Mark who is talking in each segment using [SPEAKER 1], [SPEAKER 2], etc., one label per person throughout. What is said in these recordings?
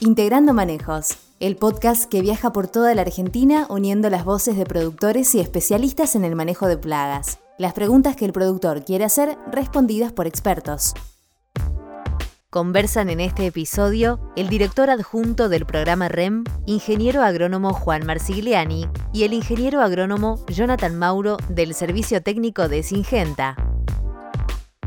[SPEAKER 1] Integrando Manejos, el podcast que viaja por toda la Argentina uniendo las voces de productores y especialistas en el manejo de plagas. Las preguntas que el productor quiere hacer respondidas por expertos. Conversan en este episodio el director adjunto del programa REM, ingeniero agrónomo Juan Marsigliani, y el ingeniero agrónomo Jonathan Mauro del Servicio Técnico de Singenta.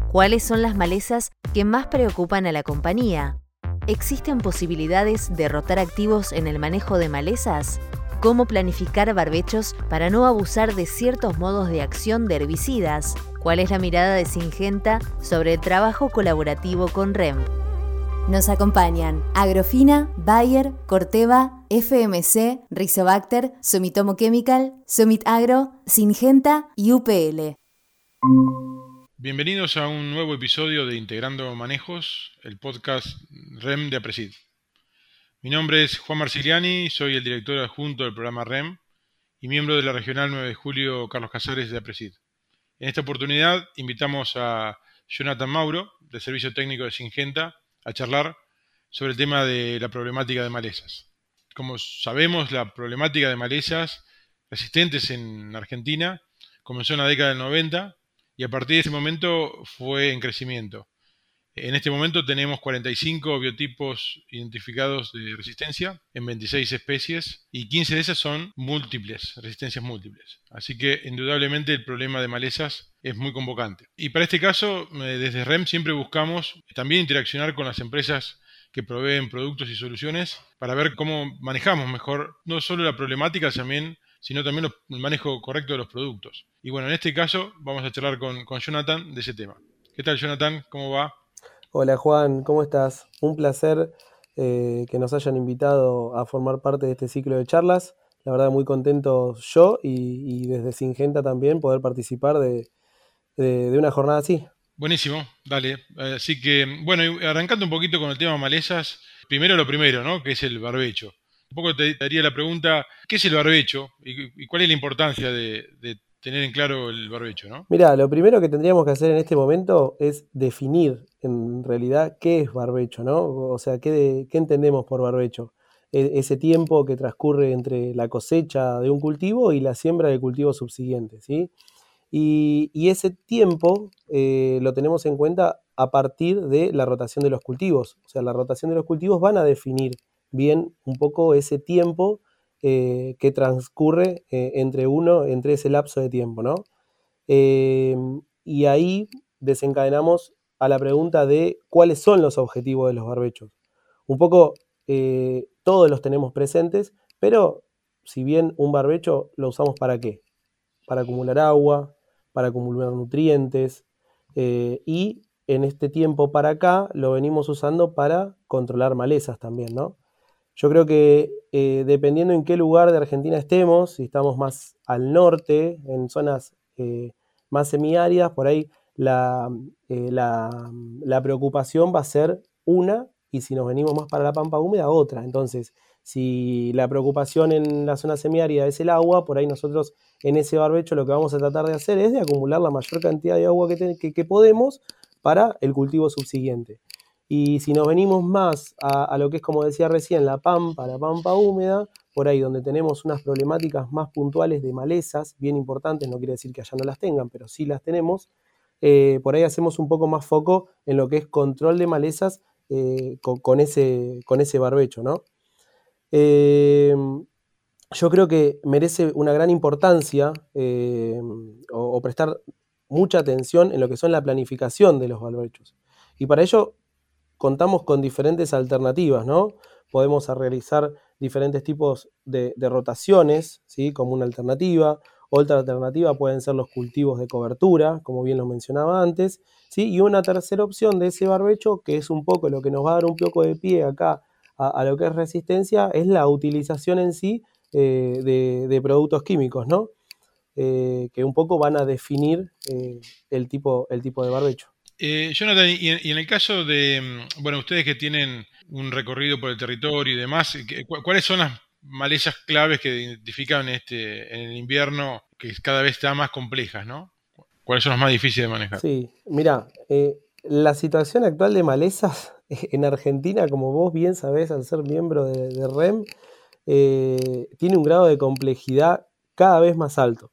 [SPEAKER 1] ¿Cuáles son las malezas que más preocupan a la compañía? ¿Existen posibilidades de rotar activos en el manejo de malezas? ¿Cómo planificar barbechos para no abusar de ciertos modos de acción de herbicidas? ¿Cuál es la mirada de Singenta sobre el trabajo colaborativo con REM? Nos acompañan Agrofina, Bayer, Corteva, FMC, Rizobacter, Sumitomo Chemical, Sumit Agro, Singenta y UPL.
[SPEAKER 2] Bienvenidos a un nuevo episodio de Integrando Manejos, el podcast REM de Apresid. Mi nombre es Juan Marciliani, soy el director adjunto del programa REM y miembro de la Regional 9 de Julio Carlos Casares de Apresid. En esta oportunidad invitamos a Jonathan Mauro, del Servicio Técnico de Singenta, a charlar sobre el tema de la problemática de malezas. Como sabemos, la problemática de malezas resistentes en Argentina comenzó en la década del 90 y a partir de ese momento fue en crecimiento. En este momento tenemos 45 biotipos identificados de resistencia en 26 especies y 15 de esas son múltiples, resistencias múltiples. Así que indudablemente el problema de malezas es muy convocante. Y para este caso, eh, desde REM siempre buscamos también interaccionar con las empresas que proveen productos y soluciones para ver cómo manejamos mejor no solo la problemática, también sino también el manejo correcto de los productos. Y bueno, en este caso vamos a charlar con, Jonathan de ese tema. ¿Qué tal, Jonathan? ¿Cómo va?
[SPEAKER 3] Hola, Juan, ¿cómo estás? Un placer eh, que nos hayan invitado a formar parte de este ciclo de charlas. La verdad, muy contento yo y, desde Singenta también poder participar de, una jornada así.
[SPEAKER 2] Buenísimo, dale. Así que, bueno, arrancando un poquito con el tema malezas, primero lo primero, ¿no? Que es el barbecho. Un poco te daría la pregunta, ¿qué es el barbecho y, cuál es la importancia de, tener en claro el barbecho? ¿no?
[SPEAKER 3] Mira, lo primero que tendríamos que hacer en este momento es definir en realidad qué es barbecho, ¿no? O sea, qué, entendemos por barbecho. E, ese tiempo que transcurre entre la cosecha de un cultivo y la siembra del cultivo subsiguiente, ¿sí? Y, ese tiempo eh, lo tenemos en cuenta a partir de la rotación de los cultivos. O sea, la rotación de los cultivos van a definir bien un poco ese tiempo eh, que transcurre eh, entre uno, entre ese lapso de tiempo, ¿no? Eh, y ahí desencadenamos a la pregunta de cuáles son los objetivos de los barbechos. Un poco todos los tenemos presentes, pero si bien un barbecho lo usamos para qué? Para acumular agua, para acumular nutrientes y en este tiempo para acá lo venimos usando para controlar malezas también, ¿no? Yo creo que eh, dependiendo en qué lugar de Argentina estemos, si estamos más al norte, en zonas eh, más semiáridas, por ahí eh, la, preocupación va a ser una y si nos venimos más para la pampa húmeda, otra. Entonces, si la preocupación en la zona semiárida es el agua, por ahí nosotros en ese barbecho lo que vamos a tratar de hacer es de acumular la mayor cantidad de agua que podemos para el cultivo subsiguiente. Y si nos venimos más a, lo que es, como decía recién, la pampa, la pampa húmeda, por ahí donde tenemos unas problemáticas más puntuales de malezas, bien importantes, no quiere decir que allá no las tengan, pero sí las tenemos, eh, por ahí hacemos un poco más foco en lo que es control de malezas eh, con, ese, con ese barbecho, ¿no? Eh, yo creo que merece una gran importancia o prestar mucha atención en lo que son la planificación de los barbechos. Y para ello contamos con diferentes alternativas, ¿no? Podemos realizar diferentes tipos de, rotaciones, ¿sí? Como una alternativa. Otra alternativa pueden ser los cultivos de cobertura, como bien lo mencionaba antes, ¿sí? Y una tercera opción de ese barbecho, que es un poco lo que nos va a dar un poco de pie acá a, lo que es resistencia, es la utilización en sí eh, de, productos químicos, ¿no? Eh, que un poco van a definir eh, el, tipo, el tipo de barbecho.
[SPEAKER 2] Eh, Jonathan, y en, el caso de, mm, bueno, ustedes que tienen un recorrido por el territorio y demás, ¿cuáles son las malezas claves que identifican este, en el invierno que cada vez están más complejas, ¿no? ¿Cuáles son las más difíciles de manejar?
[SPEAKER 3] Sí, mira, eh, la situación actual de malezas en Argentina, como vos bien sabés al ser miembro de, REM, eh, tiene un grado de complejidad cada vez más alto.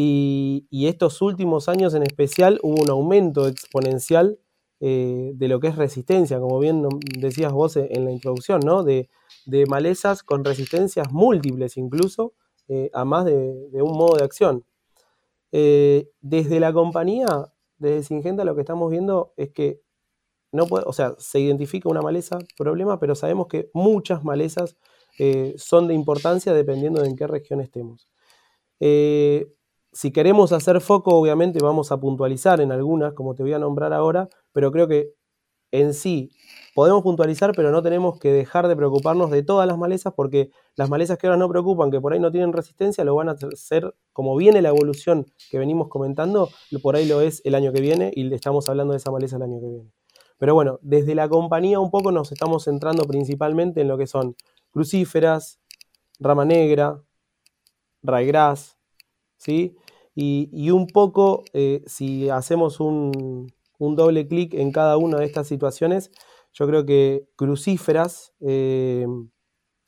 [SPEAKER 3] Y, estos últimos años en especial hubo un aumento exponencial eh, de lo que es resistencia, como bien decías vos en la introducción, ¿no? de, malezas con resistencias múltiples incluso, eh, a más de, un modo de acción. desde la compañía, desde Singenta, lo que estamos viendo es que no puede, o sea, se identifica una maleza, problema, pero sabemos que muchas malezas eh, son de importancia dependiendo de en qué región estemos. Eh, si queremos hacer foco, obviamente vamos a puntualizar en algunas, como te voy a nombrar ahora, pero creo que en sí podemos puntualizar, pero no tenemos que dejar de preocuparnos de todas las malezas, porque las malezas que ahora no preocupan, que por ahí no tienen resistencia, lo van a hacer como viene la evolución que venimos comentando, por ahí lo es el año que viene y estamos hablando de esa maleza el año que viene. Pero bueno, desde la compañía un poco nos estamos centrando principalmente en lo que son crucíferas, rama negra, raigras, ¿sí? Y, un poco, eh, si hacemos un, doble clic en cada una de estas situaciones, yo creo que crucíferas, eh,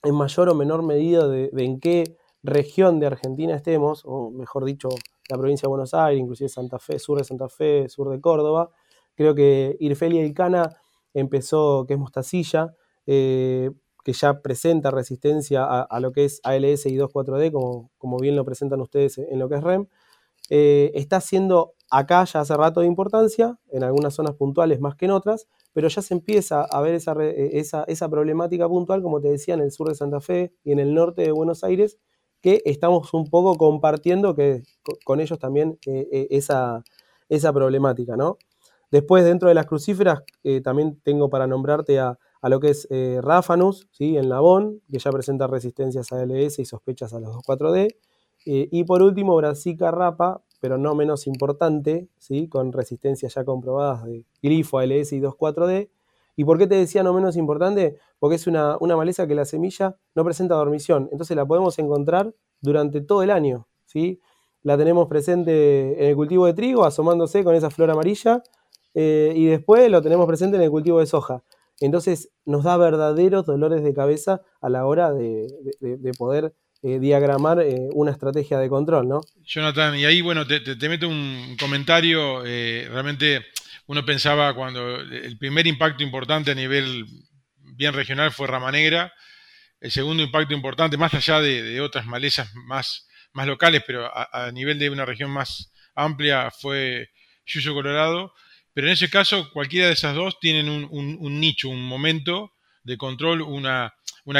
[SPEAKER 3] en mayor o menor medida de, en qué región de Argentina estemos, o mejor dicho, la provincia de Buenos Aires, inclusive Santa Fe, sur de Santa Fe, sur de Córdoba, Creo que Irfelia Ilcana empezó, que es mostacilla, eh, que ya presenta resistencia a, lo que es ALS y 2,4-D, como, como, bien lo presentan ustedes en lo que es REM. Eh, está siendo acá ya hace rato de importancia, en algunas zonas puntuales más que en otras, pero ya se empieza a ver esa, esa, esa, problemática puntual, como te decía, en el sur de Santa Fe y en el norte de Buenos Aires, que estamos un poco compartiendo que, con ellos también eh, esa, esa problemática, ¿no? Después, dentro de las crucíferas, eh, también tengo para nombrarte a, lo que es eh, Rafanus, ¿sí? en Labón, que ya presenta resistencias a LS y sospechas a los 2,4-D. Eh, y por último, Brassica rapa, pero no menos importante, ¿sí? con resistencias ya comprobadas de grifo, ALS y 2,4-D. ¿Y por qué te decía no menos importante? Porque es una, una, maleza que la semilla no presenta dormición, entonces la podemos encontrar durante todo el año. ¿sí? La tenemos presente en el cultivo de trigo, asomándose con esa flor amarilla, eh, y después lo tenemos presente en el cultivo de soja. Entonces nos da verdaderos dolores de cabeza a la hora de, poder eh, diagramar eh, una estrategia de control, ¿no?
[SPEAKER 2] Jonathan, y ahí, bueno, te, meto un comentario. realmente uno pensaba cuando el primer impacto importante a nivel bien regional fue Rama Negra, el segundo impacto importante, más allá de, otras malezas más, más locales, pero a, nivel de una región más amplia, fue Yuyo Colorado. Pero en ese caso, cualquiera de esas dos tienen un, nicho, un momento de control, una,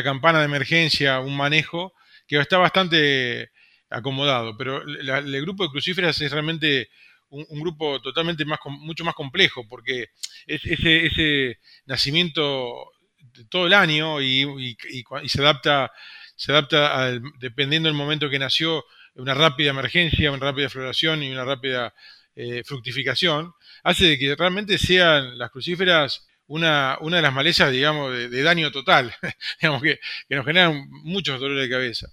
[SPEAKER 2] campana de emergencia, un manejo que está bastante acomodado. Pero el grupo de crucíferas es realmente un, grupo totalmente mucho más complejo, porque es ese, nacimiento todo el año y, se adapta, adapta dependiendo del momento que nació, una rápida emergencia, una rápida floración y una rápida eh, fructificación, hace de que realmente sean las crucíferas una, una de las malezas, digamos, de, daño total, digamos, que, nos generan muchos dolores de cabeza.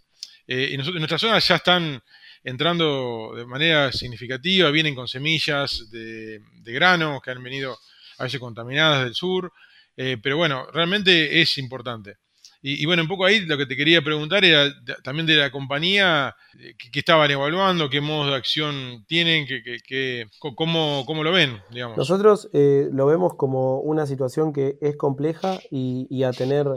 [SPEAKER 2] Eh, y nosotros, zonas ya están entrando de manera significativa, vienen con semillas de, de granos que han venido a veces contaminadas del sur, eh, pero bueno, realmente es importante. Y, bueno, un poco ahí lo que te quería preguntar era también de la compañía, eh, ¿qué, estaban evaluando? ¿Qué modos de acción tienen? ¿Qué, cómo, cómo, lo ven? Digamos?
[SPEAKER 3] Nosotros eh, lo vemos como una situación que es compleja y, a tener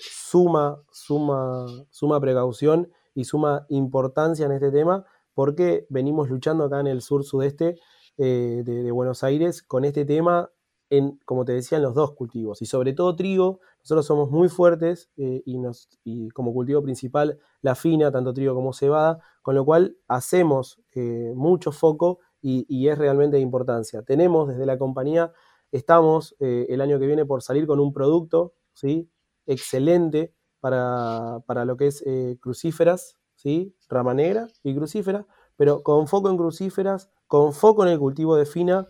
[SPEAKER 3] suma, suma, suma precaución y suma importancia en este tema, porque venimos luchando acá en el sur-sudeste de Buenos Aires con este tema en, como te decía, en los dos cultivos. Y sobre todo trigo, nosotros somos muy fuertes eh, y, nos, y como cultivo principal la fina, tanto trigo como cebada, con lo cual hacemos eh, mucho foco y, es realmente de importancia. Tenemos desde la compañía, estamos eh, el año que viene por salir con un producto ¿sí? excelente para, para lo que es crucíferas, ¿sí? rama negra y crucífera, pero con foco en crucíferas, con foco en el cultivo de fina,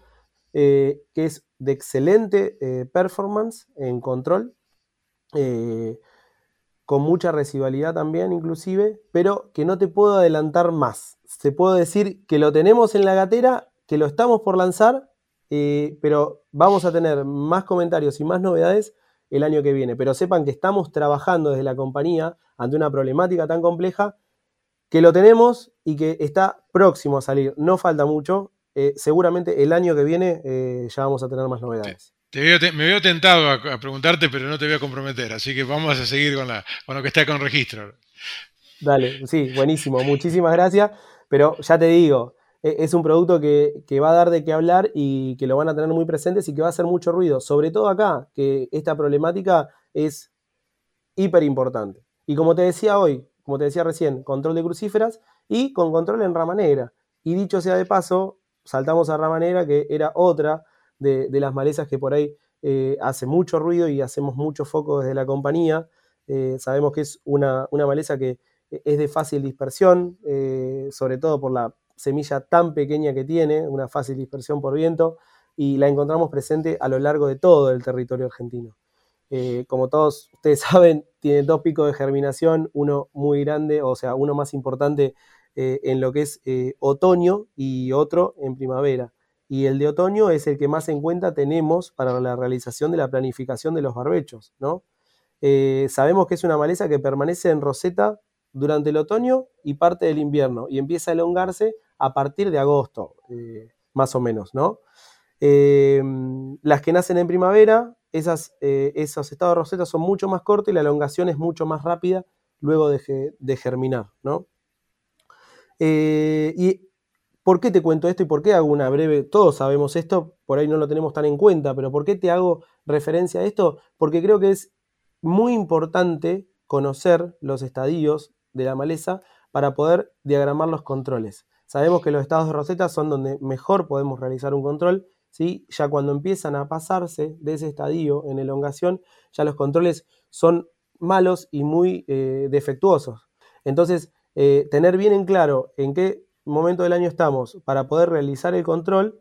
[SPEAKER 3] que es de excelente eh, performance en control, eh, con mucha residualidad también inclusive, pero que no te puedo adelantar más. Te puedo decir que lo tenemos en la gatera, que lo estamos por lanzar eh, pero vamos a tener más comentarios y más novedades el año que viene. Pero sepan que estamos trabajando desde la compañía ante una problemática tan compleja que lo tenemos y que está próximo a salir. No falta mucho. Eh, seguramente el año que viene eh, ya vamos a tener más novedades.
[SPEAKER 2] me veo tentado a, preguntarte, pero no te voy a comprometer, así que vamos a seguir con, la, con lo que está con registro.
[SPEAKER 3] Dale, sí, buenísimo, muchísimas gracias, pero ya te digo, es un producto que, va a dar de qué hablar y que lo van a tener muy presentes y que va a hacer mucho ruido, sobre todo acá, que esta problemática es hiper importante. Y como te decía hoy, como te decía recién, control de crucíferas y con control en rama negra. Y dicho sea de paso, saltamos a rama negra, que era otra de, las malezas que por ahí eh, hace mucho ruido y hacemos mucho foco desde la compañía. Eh, sabemos que es una, maleza que es de fácil dispersión, eh, sobre todo por la semilla tan pequeña que tiene, una fácil dispersión por viento, y la encontramos presente a lo largo de todo el territorio argentino. como todos ustedes saben, tiene dos picos de germinación, uno muy grande, o sea, uno más importante eh, en lo que es eh, otoño y otro en primavera. Y el de otoño es el que más en cuenta tenemos para la realización de la planificación de los barbechos. ¿no? Eh, sabemos que es una maleza que permanece en roseta durante el otoño y parte del invierno y empieza a elongarse a partir de agosto, más o menos. ¿no? las que nacen en primavera, esas, esos estados de roseta son mucho más cortos y la elongación es mucho más rápida luego de, de germinar. ¿no? Eh, ¿Y por qué te cuento esto y por qué hago una breve, todos sabemos esto, por ahí no lo tenemos tan en cuenta, pero ¿por qué te hago referencia a esto? Porque creo que es muy importante conocer los estadios de la maleza para poder diagramar los controles. Sabemos que los estados de roseta son donde mejor podemos realizar un control, ¿sí? ya cuando empiezan a pasarse de ese estadio en elongación, ya los controles son malos y muy eh, defectuosos. Entonces, eh, tener bien en claro en qué momento del año estamos para poder realizar el control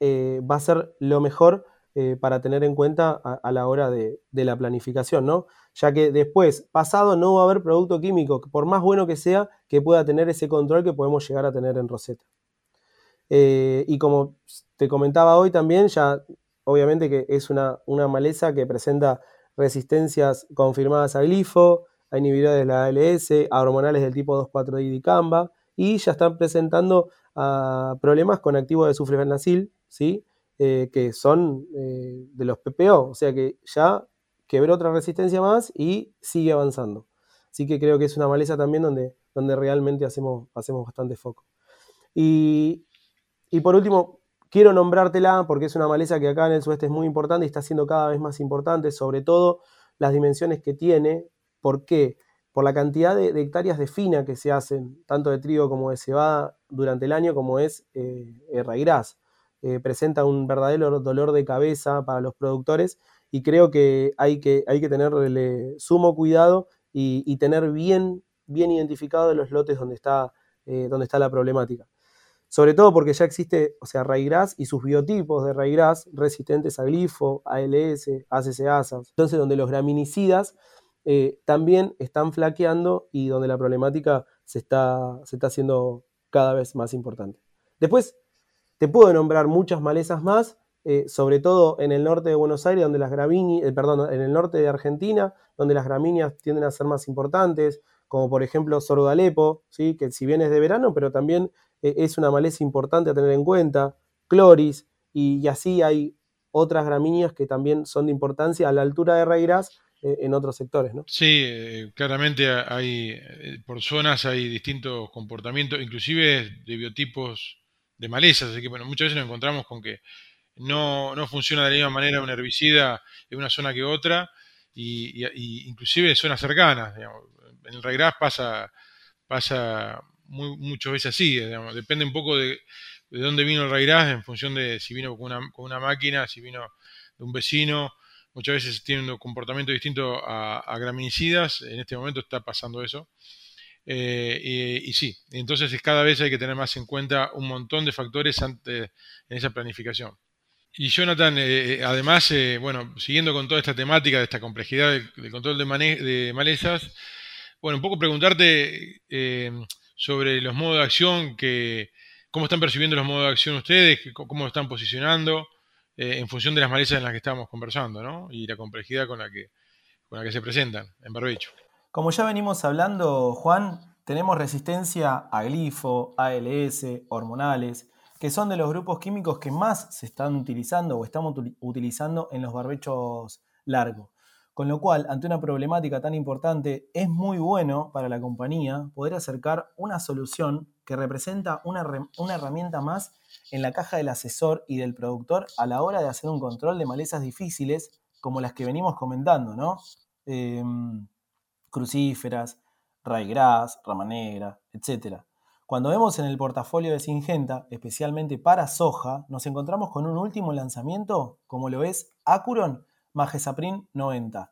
[SPEAKER 3] eh, va a ser lo mejor eh, para tener en cuenta a, la hora de, la planificación, ¿no? Ya que después, pasado, no va a haber producto químico, por más bueno que sea, que pueda tener ese control que podemos llegar a tener en Rosetta. y como te comentaba hoy también, ya obviamente que es una, una maleza que presenta resistencias confirmadas a glifo, a inhibidores de la ALS, a hormonales del tipo 2,4-D dicamba, y ya están presentando ah, problemas con activos de sulfenacil, ¿sí? Eh, que son eh, de los PPO, o sea que ya quebró otra resistencia más y sigue avanzando. Así que creo que es una maleza también donde, donde realmente hacemos, hacemos bastante foco. Y, y por último, quiero nombrártela porque es una maleza que acá en el sudeste es muy importante y está siendo cada vez más importante, sobre todo las dimensiones que tiene ¿Por qué? Por la cantidad de, hectáreas de fina que se hacen, tanto de trigo como de cebada, durante el año, como es eh, raigras. Eh, presenta un verdadero dolor de cabeza para los productores y creo que hay que, hay que tenerle sumo cuidado y, tener bien, bien identificado los lotes donde está, eh, donde está la problemática. Sobre todo porque ya existe, o sea, y sus biotipos de raigras resistentes a glifo, ALS, ACCASAS. Entonces, donde los graminicidas eh, también están flaqueando y donde la problemática se está, se está haciendo cada vez más importante. Después, te puedo nombrar muchas malezas más, eh, sobre todo en el norte de Buenos Aires, donde las gramíneas, eh, perdón, en el norte de Argentina, donde las gramíneas tienden a ser más importantes, como por ejemplo sorgo Alepo, ¿sí? que si bien es de verano, pero también es una maleza importante a tener en cuenta, cloris, y, así hay otras gramíneas que también son de importancia a la altura de eh, en otros sectores, ¿no?
[SPEAKER 2] Sí, eh, claramente hay, eh, por zonas hay distintos comportamientos, inclusive de biotipos de malezas, así que bueno, muchas veces nos encontramos con que no, funciona de la misma manera un herbicida en una zona que otra, y, inclusive en zonas cercanas, en el regras pasa, pasa muchas veces así, depende un poco de, de dónde vino el regras en función de si vino con una, con una máquina, si vino de un vecino, muchas veces tienen un comportamiento distinto a, graminicidas, en este momento está pasando eso. Eh, y, sí, entonces cada vez hay que tener más en cuenta un montón de factores antes, en esa planificación. Y Jonathan, eh, eh, además, bueno, siguiendo con toda esta temática de esta complejidad del, control de, malezas, bueno, un poco preguntarte sobre los modos de acción, que, cómo están percibiendo los modos de acción ustedes, cómo lo están posicionando, eh, en función de las malezas en las que estábamos conversando, ¿no? Y la complejidad con la que, con la que se presentan en barbecho.
[SPEAKER 3] Como ya venimos hablando, Juan, tenemos resistencia a glifo, ALS, hormonales, que son de los grupos químicos que más se están utilizando o estamos utilizando en los barbechos largos. Con lo cual, ante una problemática tan importante, es muy bueno para la compañía poder acercar una solución que representa una, herramienta más en la caja del asesor y del productor a la hora de hacer un control de malezas difíciles como las que venimos comentando, ¿no? Em, crucíferas, raygrass, rama negra, etc. Cuando vemos en el portafolio de Singenta, especialmente para soja, nos encontramos con un último lanzamiento, como lo es Acuron Magesaprin 90.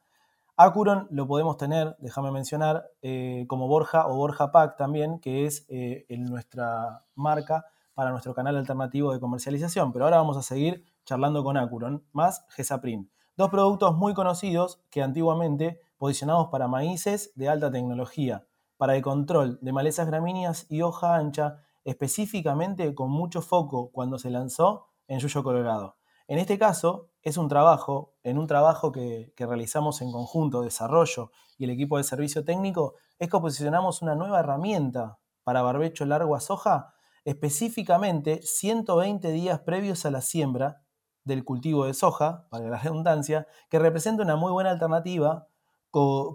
[SPEAKER 3] Acuron lo podemos tener, déjame mencionar, eh, como Borja o Borja Pack también, que es eh, nuestra marca para nuestro canal alternativo de comercialización. Pero ahora vamos a seguir charlando con Acuron, más Gesaprin. Dos productos muy conocidos que antiguamente posicionados para maíces de alta tecnología, para el control de malezas gramíneas y hoja ancha, específicamente con mucho foco cuando se lanzó en Yuyo Colorado. En este caso, es un trabajo, en un trabajo que, realizamos en conjunto, desarrollo y el equipo de servicio técnico, es que posicionamos una nueva herramienta para barbecho largo a soja, específicamente 120 días previos a la siembra del cultivo de soja, para la redundancia, que representa una muy buena alternativa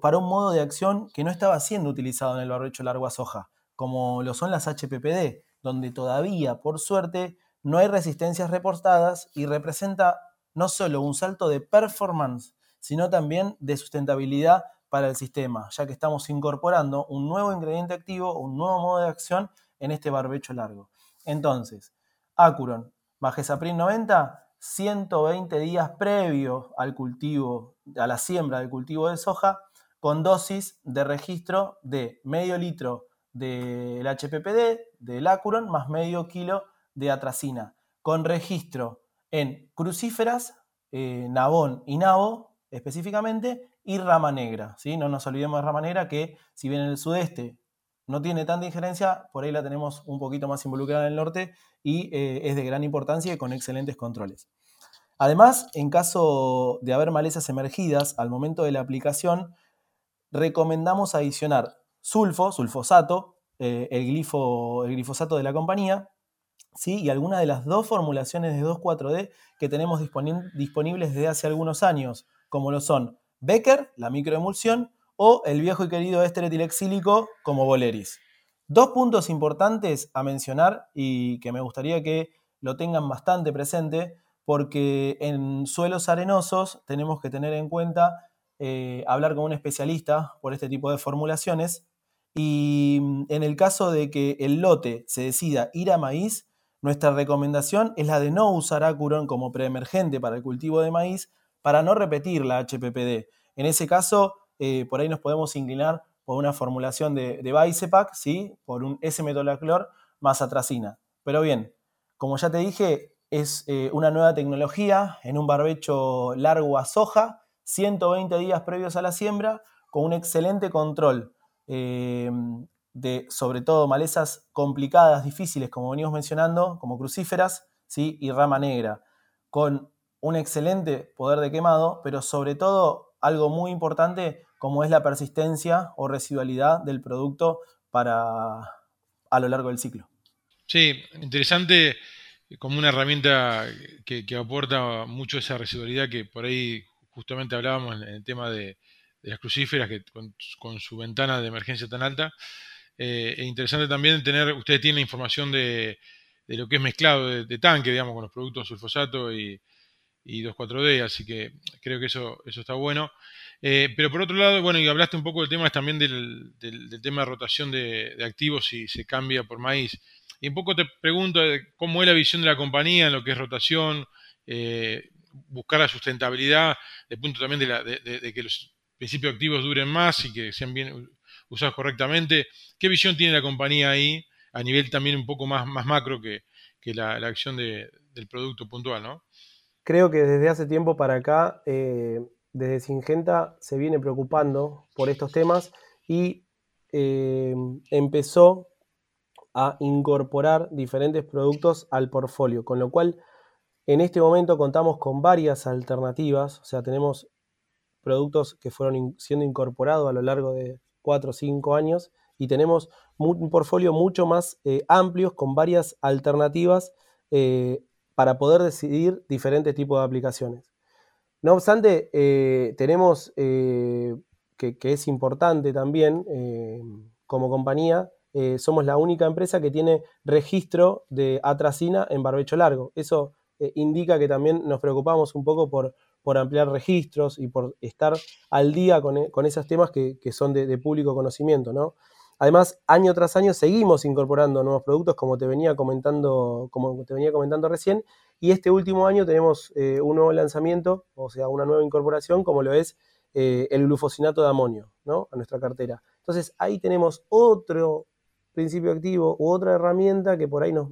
[SPEAKER 3] para un modo de acción que no estaba siendo utilizado en el barbecho largo a soja, como lo son las HPPD, donde todavía, por suerte, no hay resistencias reportadas y representa no solo un salto de performance, sino también de sustentabilidad para el sistema, ya que estamos incorporando un nuevo ingrediente activo, un nuevo modo de acción en este barbecho largo. Entonces, Acuron, Magesaprin 90, 120 días previo al cultivo, a la siembra del cultivo de soja, con dosis de registro de medio litro del HPPD, del Acuron, más medio kilo de atracina, con registro en crucíferas, eh, nabón y nabo específicamente, y rama negra. ¿sí? No nos olvidemos de rama negra que si bien en el sudeste no tiene tanta injerencia, por ahí la tenemos un poquito más involucrada en el norte y eh, es de gran importancia y con excelentes controles. Además, en caso de haber malezas emergidas al momento de la aplicación, recomendamos adicionar sulfo, sulfosato, eh, el, glifo, el glifosato de la compañía, ¿sí? y alguna de las dos formulaciones de 2,4-D que tenemos disponibles desde hace algunos años, como lo son Becker, la microemulsión, o el viejo y querido éster etilexílico como Boleris. Dos puntos importantes a mencionar y que me gustaría que lo tengan bastante presente, porque en suelos arenosos tenemos que tener en cuenta eh, hablar con un especialista por este tipo de formulaciones. Y en el caso de que el lote se decida ir a maíz, nuestra recomendación es la de no usar Acuron como preemergente para el cultivo de maíz para no repetir la HPPD. En ese caso, eh, por ahí nos podemos inclinar por una formulación de, de Bicepac, ¿sí? por un S-metolaclor más atracina. Pero bien, como ya te dije, es eh, una nueva tecnología en un barbecho largo a soja, 120 días previos a la siembra, con un excelente control eh, de sobre todo malezas complicadas, difíciles, como venimos mencionando, como crucíferas ¿sí? y rama negra, con un excelente poder de quemado, pero sobre todo algo muy importante como es la persistencia o residualidad del producto para a lo largo del ciclo.
[SPEAKER 2] Sí, interesante como una herramienta que, aporta mucho esa residualidad que por ahí justamente hablábamos en, el tema de, las crucíferas que con, su ventana de emergencia tan alta, eh, es interesante también tener, ustedes tienen información de, lo que es mezclado de, tanque, digamos, con los productos sulfosato y, 2,4-D, así que creo que eso, eso está bueno. Eh, pero por otro lado, bueno, y hablaste un poco del tema también del, tema de rotación de, activos si se cambia por maíz. Y un poco te pregunto cómo es la visión de la compañía en lo que es rotación, eh, buscar la sustentabilidad, el punto también de, que los principios activos duren más y que sean bien usados correctamente. ¿Qué visión tiene la compañía ahí a nivel también un poco más, más macro que, la, acción del producto puntual, ¿no?
[SPEAKER 4] Creo que desde hace tiempo para acá, eh, desde Singenta se viene preocupando por estos temas y eh, empezó a incorporar diferentes productos al portfolio, con lo cual
[SPEAKER 3] En este momento contamos con varias alternativas, o sea, tenemos productos que fueron siendo incorporados a lo largo de cuatro o cinco años y tenemos un portfolio mucho más eh, amplio con varias alternativas eh, para poder decidir diferentes tipos de aplicaciones. No obstante, eh, tenemos que, es importante también como compañía, somos la única empresa que tiene registro de atracina en barbecho largo. Eso indica que también nos preocupamos un poco por, por ampliar registros y por estar al día con, esos temas que, son de, público conocimiento, ¿no? Además, año tras año seguimos incorporando nuevos productos, como te venía comentando, como te venía comentando recién, y este último año tenemos eh, un nuevo lanzamiento, o sea, una nueva incorporación, como lo es eh, el glufosinato de amonio, ¿no? A nuestra cartera. Entonces, ahí tenemos otro principio activo u otra herramienta que por ahí nos,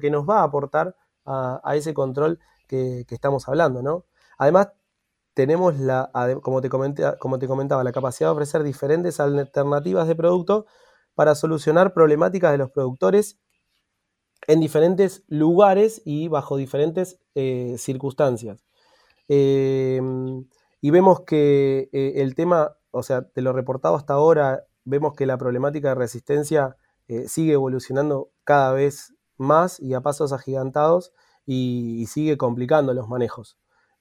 [SPEAKER 3] que nos va a aportar a, ese control que, estamos hablando, ¿no? Además, tenemos, la, como, te como te comentaba, la capacidad de ofrecer diferentes alternativas de producto para solucionar problemáticas de los productores en diferentes lugares y bajo diferentes eh, circunstancias. Em, y vemos que eh, el tema, o sea, de lo reportado hasta ahora, vemos que la problemática de resistencia eh, sigue evolucionando cada vez más y a pasos agigantados y sigue complicando los manejos.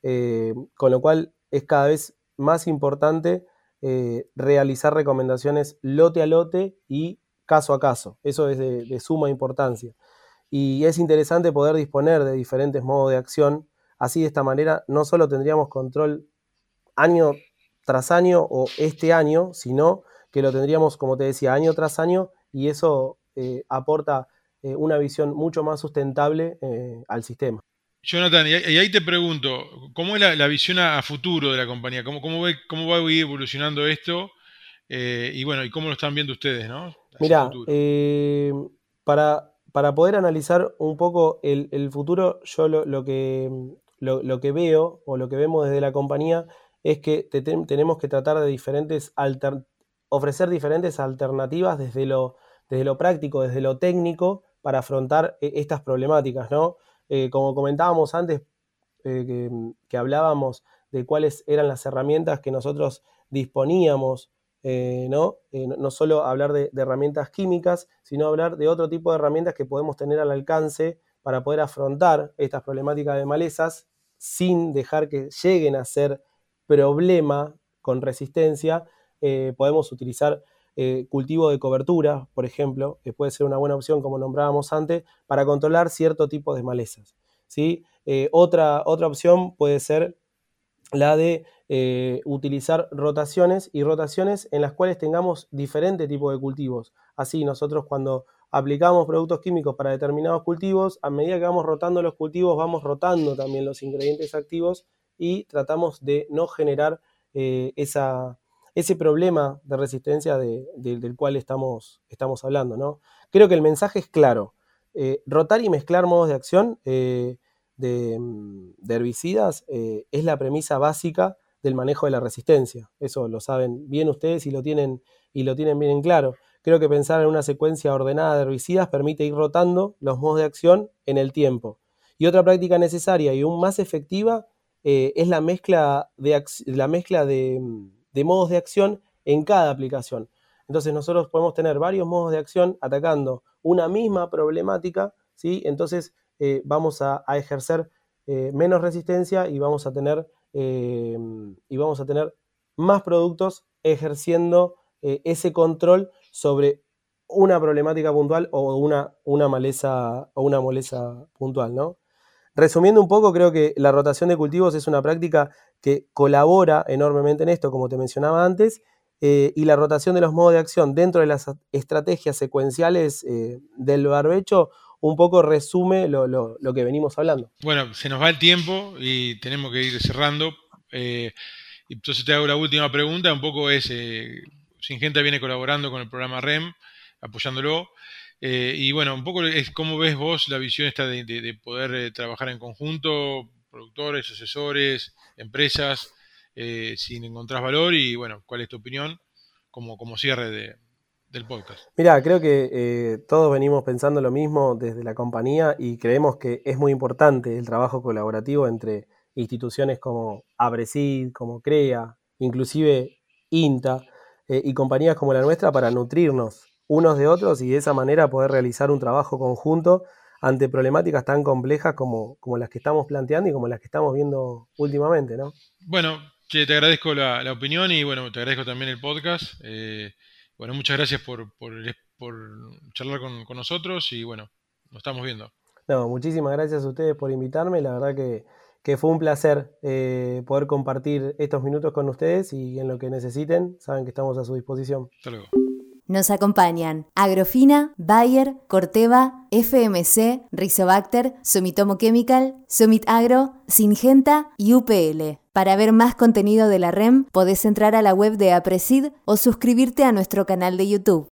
[SPEAKER 3] Eh, con lo cual es cada vez más importante eh, realizar recomendaciones lote a lote y caso a caso. Eso es de, suma importancia. Y es interesante poder disponer de diferentes modos de acción. Así de esta manera no solo tendríamos control año tras año o este año, sino que lo tendríamos, como te decía, año tras año y eso eh, aporta una visión mucho más sustentable al sistema.
[SPEAKER 2] Jonathan, y ahí te pregunto, ¿cómo es la, visión a, futuro de la compañía? ¿Cómo, cómo, cómo va a ir evolucionando esto? Eh, y bueno, ¿y cómo lo están viendo ustedes, no?
[SPEAKER 3] Mira, eh, para, para, poder analizar un poco el, futuro, yo lo, que, lo, que veo o lo que vemos desde la compañía es que tenemos que tratar de diferentes ofrecer diferentes alternativas desde lo, desde lo práctico, desde lo técnico, para afrontar eh, estas problemáticas, ¿no? Eh, como comentábamos antes, eh, que, hablábamos de cuáles eran las herramientas que nosotros disponíamos, ¿no? no solo hablar de, herramientas químicas, sino hablar de otro tipo de herramientas que podemos tener al alcance para poder afrontar estas problemáticas de malezas sin dejar que lleguen a ser problema con resistencia. podemos utilizar eh, cultivo de cobertura, por ejemplo, que puede ser una buena opción, como nombrábamos antes, para controlar cierto tipo de malezas. ¿sí? Eh, otra, otra opción puede ser la de eh, utilizar rotaciones y rotaciones en las cuales tengamos diferente tipo de cultivos. Así nosotros cuando aplicamos productos químicos para determinados cultivos, a medida que vamos rotando los cultivos, vamos rotando también los ingredientes activos y tratamos de no generar esa, ese problema de resistencia del cual estamos, estamos hablando. ¿no? Creo que el mensaje es claro. Eh, rotar y mezclar modos de acción eh, mm, de, herbicidas eh, es la premisa básica del manejo de la resistencia. Eso lo saben bien ustedes y lo tienen, y lo tienen bien en claro. Creo que pensar en una secuencia ordenada de herbicidas permite ir rotando los modos de acción en el tiempo. Y otra práctica necesaria y aún más efectiva es la mezcla de, la mezcla de, mm, de modos de acción en cada aplicación. Entonces nosotros podemos tener varios modos de acción atacando una misma problemática, ¿sí? Entonces eh, vamos a, ejercer eh, menos resistencia y vamos a tener, eh, y vamos a tener más productos ejerciendo ese control sobre una problemática puntual o una, una maleza o una moleza puntual, ¿no? Resumiendo un poco, creo que la rotación de cultivos es una práctica que colabora enormemente en esto, como te mencionaba antes, eh, y la rotación de los modos de acción dentro de las estrategias secuenciales eh, del barbecho un poco resume lo, que venimos hablando.
[SPEAKER 2] Bueno, se nos va el tiempo y tenemos que ir cerrando. Eh, entonces te hago la última pregunta, un poco es, Singenta viene colaborando con el programa REM, apoyándolo. Eh, y bueno, un poco es cómo ves vos la visión esta de, poder eh, trabajar en conjunto, productores, asesores, empresas, eh, si encontrás valor y bueno, cuál es tu opinión como, como cierre de, del podcast.
[SPEAKER 3] Mira, creo que eh, todos venimos pensando lo mismo desde la compañía y creemos que es muy importante el trabajo colaborativo entre instituciones como Abresid, como CREA, inclusive INTA y compañías como la nuestra para nutrirnos unos de otros y de esa manera poder realizar un trabajo conjunto ante problemáticas tan complejas como, como las que estamos planteando y como las que estamos viendo últimamente, ¿no?
[SPEAKER 2] Bueno, te agradezco la, opinión y bueno, te agradezco también el podcast. Eh, bueno, muchas gracias por, por, charlar con, nosotros y bueno, nos estamos viendo.
[SPEAKER 3] No, muchísimas gracias a ustedes por invitarme. La verdad que, fue un placer eh, poder compartir estos minutos con ustedes y en lo que necesiten, saben que estamos a su disposición.
[SPEAKER 2] Hasta luego.
[SPEAKER 1] Nos acompañan Agrofina, Bayer, Corteva, FMC, Rizobacter, Sumitomo Chemical, Sumit Agro, Singenta y UPL. Para ver más contenido de la REM, podés entrar a la web de Apresid o suscribirte a nuestro canal de YouTube.